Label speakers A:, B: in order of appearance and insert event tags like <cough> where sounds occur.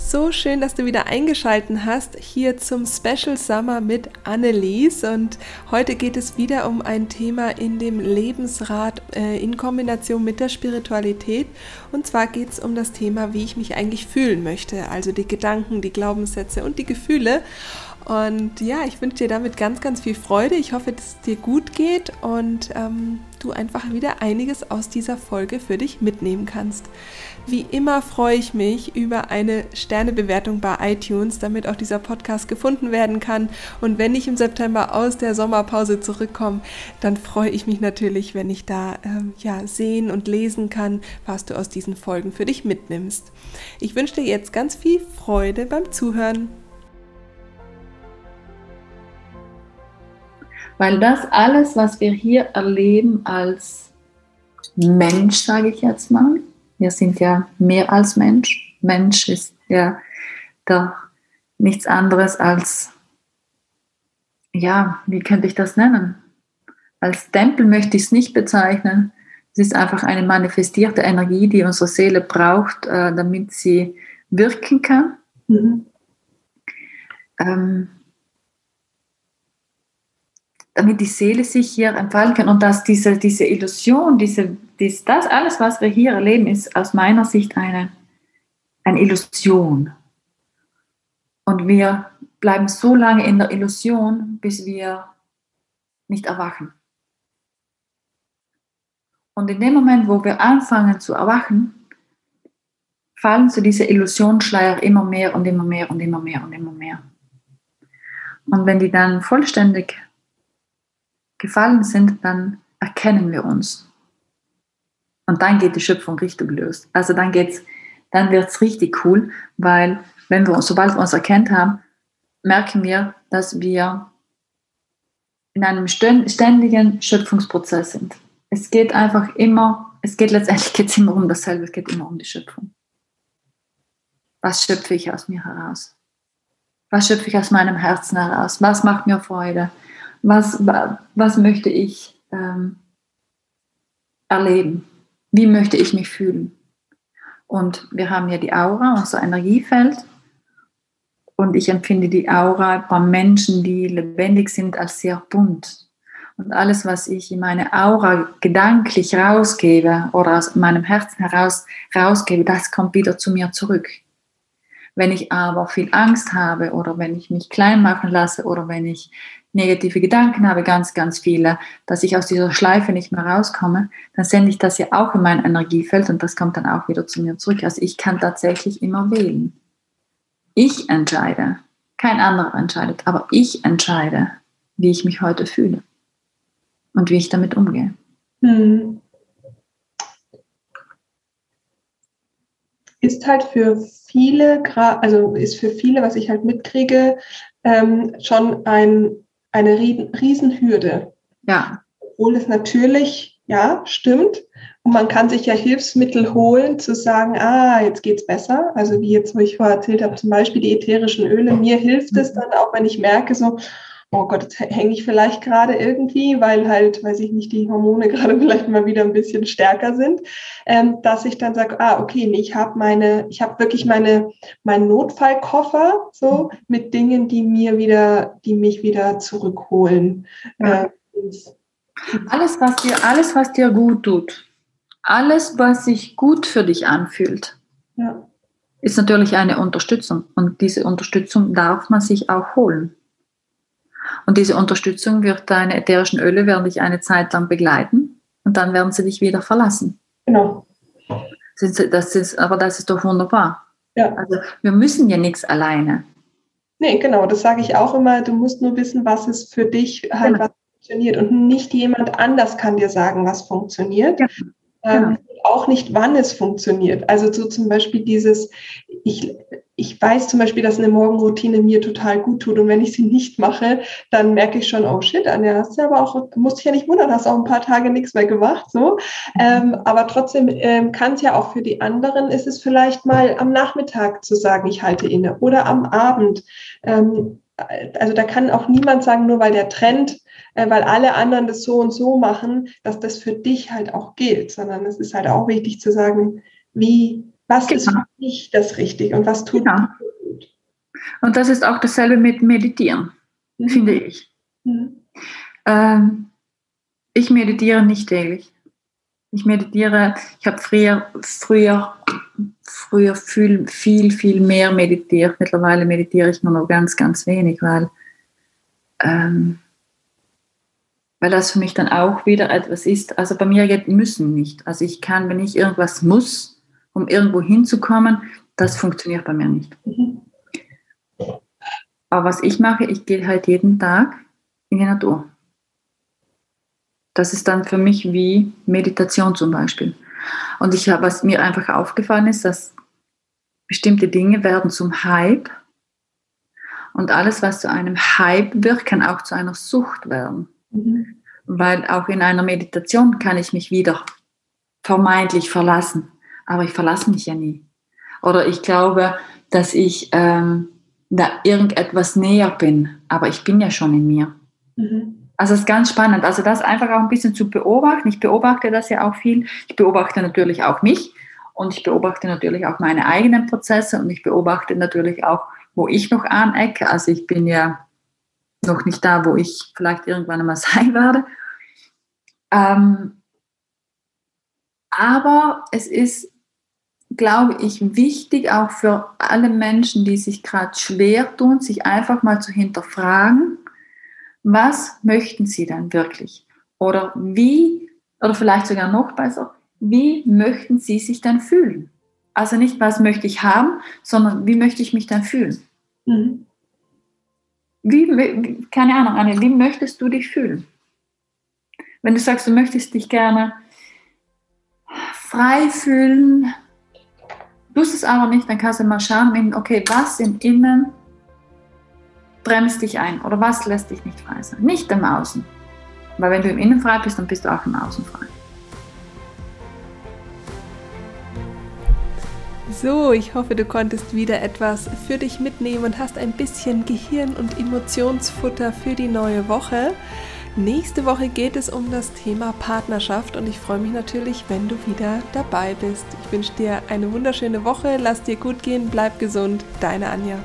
A: So schön, dass du wieder eingeschalten hast hier zum Special Summer mit Annelies. Und heute geht es wieder um ein Thema in dem Lebensrat äh, in Kombination mit der Spiritualität. Und zwar geht es um das Thema, wie ich mich eigentlich fühlen möchte. Also die Gedanken, die Glaubenssätze und die Gefühle. Und ja, ich wünsche dir damit ganz, ganz viel Freude. Ich hoffe, dass es dir gut geht und ähm, du einfach wieder einiges aus dieser Folge für dich mitnehmen kannst. Wie immer freue ich mich über eine Sternebewertung bei iTunes, damit auch dieser Podcast gefunden werden kann. Und wenn ich im September aus der Sommerpause zurückkomme, dann freue ich mich natürlich, wenn ich da ähm, ja, sehen und lesen kann, was du aus diesen Folgen für dich mitnimmst. Ich wünsche dir jetzt ganz viel Freude beim Zuhören.
B: Weil das alles, was wir hier erleben als Mensch, sage ich jetzt mal, wir sind ja mehr als Mensch. Mensch ist ja doch nichts anderes als, ja, wie könnte ich das nennen? Als Tempel möchte ich es nicht bezeichnen. Es ist einfach eine manifestierte Energie, die unsere Seele braucht, äh, damit sie wirken kann. Mhm. Ähm, damit die Seele sich hier entfalten kann und dass diese, diese Illusion, diese, dies, das alles, was wir hier erleben, ist aus meiner Sicht eine, eine Illusion. Und wir bleiben so lange in der Illusion, bis wir nicht erwachen. Und in dem Moment, wo wir anfangen zu erwachen, fallen zu dieser Illusionsschleier immer mehr und immer mehr und immer mehr und immer mehr. Und wenn die dann vollständig gefallen sind, dann erkennen wir uns. Und dann geht die Schöpfung richtig los. Also dann geht's, dann wird's richtig cool, weil wenn wir uns, sobald wir uns erkennt haben, merken wir, dass wir in einem ständigen Schöpfungsprozess sind. Es geht einfach immer, es geht letztendlich <laughs> geht's immer um dasselbe, es geht immer um die Schöpfung. Was schöpfe ich aus mir heraus? Was schöpfe ich aus meinem Herzen heraus? Was macht mir Freude? Was, was möchte ich ähm, erleben? Wie möchte ich mich fühlen? Und wir haben ja die Aura, unser Energiefeld. Und ich empfinde die Aura bei Menschen, die lebendig sind, als sehr bunt. Und alles, was ich in meine Aura gedanklich rausgebe oder aus meinem Herzen heraus rausgebe, das kommt wieder zu mir zurück. Wenn ich aber viel Angst habe oder wenn ich mich klein machen lasse oder wenn ich negative Gedanken habe, ganz, ganz viele, dass ich aus dieser Schleife nicht mehr rauskomme, dann sende ich das ja auch in mein Energiefeld und das kommt dann auch wieder zu mir zurück. Also ich kann tatsächlich immer wählen. Ich entscheide. Kein anderer entscheidet, aber ich entscheide, wie ich mich heute fühle und wie ich damit umgehe. Hm.
A: Ist halt für viele, also ist für viele, was ich halt mitkriege, ähm, schon ein, eine Riesenhürde. Ja. Obwohl es natürlich, ja, stimmt. Und man kann sich ja Hilfsmittel holen, zu sagen, ah, jetzt geht's besser. Also wie jetzt, wo ich vorher erzählt habe, zum Beispiel die ätherischen Öle. Mir hilft es dann auch, wenn ich merke, so, oh Gott, jetzt hänge ich vielleicht gerade irgendwie, weil halt, weiß ich nicht, die Hormone <laughs> gerade vielleicht mal wieder ein bisschen stärker sind, ähm, dass ich dann sage, ah, okay, nee, ich habe meine, ich habe wirklich meine, meinen Notfallkoffer so mit Dingen, die mir wieder, die mich wieder zurückholen. Ja. Äh,
B: alles, was dir, alles, was dir gut tut, alles, was sich gut für dich anfühlt, ja. ist natürlich eine Unterstützung. Und diese Unterstützung darf man sich auch holen. Und diese Unterstützung wird deine ätherischen Öle werden dich eine Zeit lang begleiten und dann werden sie dich wieder verlassen. Genau. Das ist, aber das ist doch wunderbar. Ja. Also wir müssen ja nichts alleine.
A: Nee, genau, das sage ich auch immer. Du musst nur wissen, was ist für dich halt genau. was funktioniert. Und nicht jemand anders kann dir sagen, was funktioniert. Ja. Ähm, genau. auch nicht, wann es funktioniert. Also so zum Beispiel dieses, ich, ich weiß zum Beispiel, dass eine Morgenroutine mir total gut tut. Und wenn ich sie nicht mache, dann merke ich schon, oh shit, Anja, hast du aber auch, musst dich ja nicht wundern, hast auch ein paar Tage nichts mehr gemacht. So. Ähm, aber trotzdem ähm, kann es ja auch für die anderen, ist es vielleicht mal am Nachmittag zu sagen, ich halte inne oder am Abend. Ähm, also da kann auch niemand sagen, nur weil der Trend, äh, weil alle anderen das so und so machen, dass das für dich halt auch gilt, sondern es ist halt auch wichtig zu sagen, wie was genau. ist für mich das Richtige und was tut genau. gut?
B: Und das ist auch dasselbe mit Meditieren, mhm. finde ich. Mhm. Ähm, ich meditiere nicht täglich. Ich meditiere, ich habe früher, früher, früher viel, viel, viel mehr meditiert. Mittlerweile meditiere ich nur noch ganz, ganz wenig, weil, ähm, weil das für mich dann auch wieder etwas ist. Also bei mir geht müssen nicht. Also ich kann, wenn ich irgendwas muss, um irgendwo hinzukommen, das funktioniert bei mir nicht. Mhm. Aber was ich mache, ich gehe halt jeden Tag in die Natur. Das ist dann für mich wie Meditation zum Beispiel. Und ich habe, was mir einfach aufgefallen ist, dass bestimmte Dinge werden zum Hype. Und alles, was zu einem Hype wird, kann auch zu einer Sucht werden. Mhm. Weil auch in einer Meditation kann ich mich wieder vermeintlich verlassen aber ich verlasse mich ja nie. Oder ich glaube, dass ich ähm, da irgendetwas näher bin, aber ich bin ja schon in mir. Mhm. Also es ist ganz spannend. Also das einfach auch ein bisschen zu beobachten. Ich beobachte das ja auch viel. Ich beobachte natürlich auch mich und ich beobachte natürlich auch meine eigenen Prozesse und ich beobachte natürlich auch, wo ich noch anecke. Also ich bin ja noch nicht da, wo ich vielleicht irgendwann einmal <laughs> sein werde. Ähm, aber es ist glaube ich, wichtig auch für alle Menschen, die sich gerade schwer tun, sich einfach mal zu hinterfragen, was möchten sie dann wirklich? Oder wie, oder vielleicht sogar noch besser, wie möchten sie sich dann fühlen? Also nicht, was möchte ich haben, sondern wie möchte ich mich dann fühlen? Mhm. Wie, keine Ahnung, Anne, wie möchtest du dich fühlen? Wenn du sagst, du möchtest dich gerne frei fühlen, Tust es aber nicht, dann kannst du mal schauen, okay, was im Innen bremst dich ein oder was lässt dich nicht frei sein. Nicht im Außen. Weil wenn du im Innen frei bist, dann bist du auch im Außen frei.
A: So, ich hoffe, du konntest wieder etwas für dich mitnehmen und hast ein bisschen Gehirn- und Emotionsfutter für die neue Woche. Nächste Woche geht es um das Thema Partnerschaft und ich freue mich natürlich, wenn du wieder dabei bist. Ich wünsche dir eine wunderschöne Woche, lass dir gut gehen, bleib gesund, deine Anja.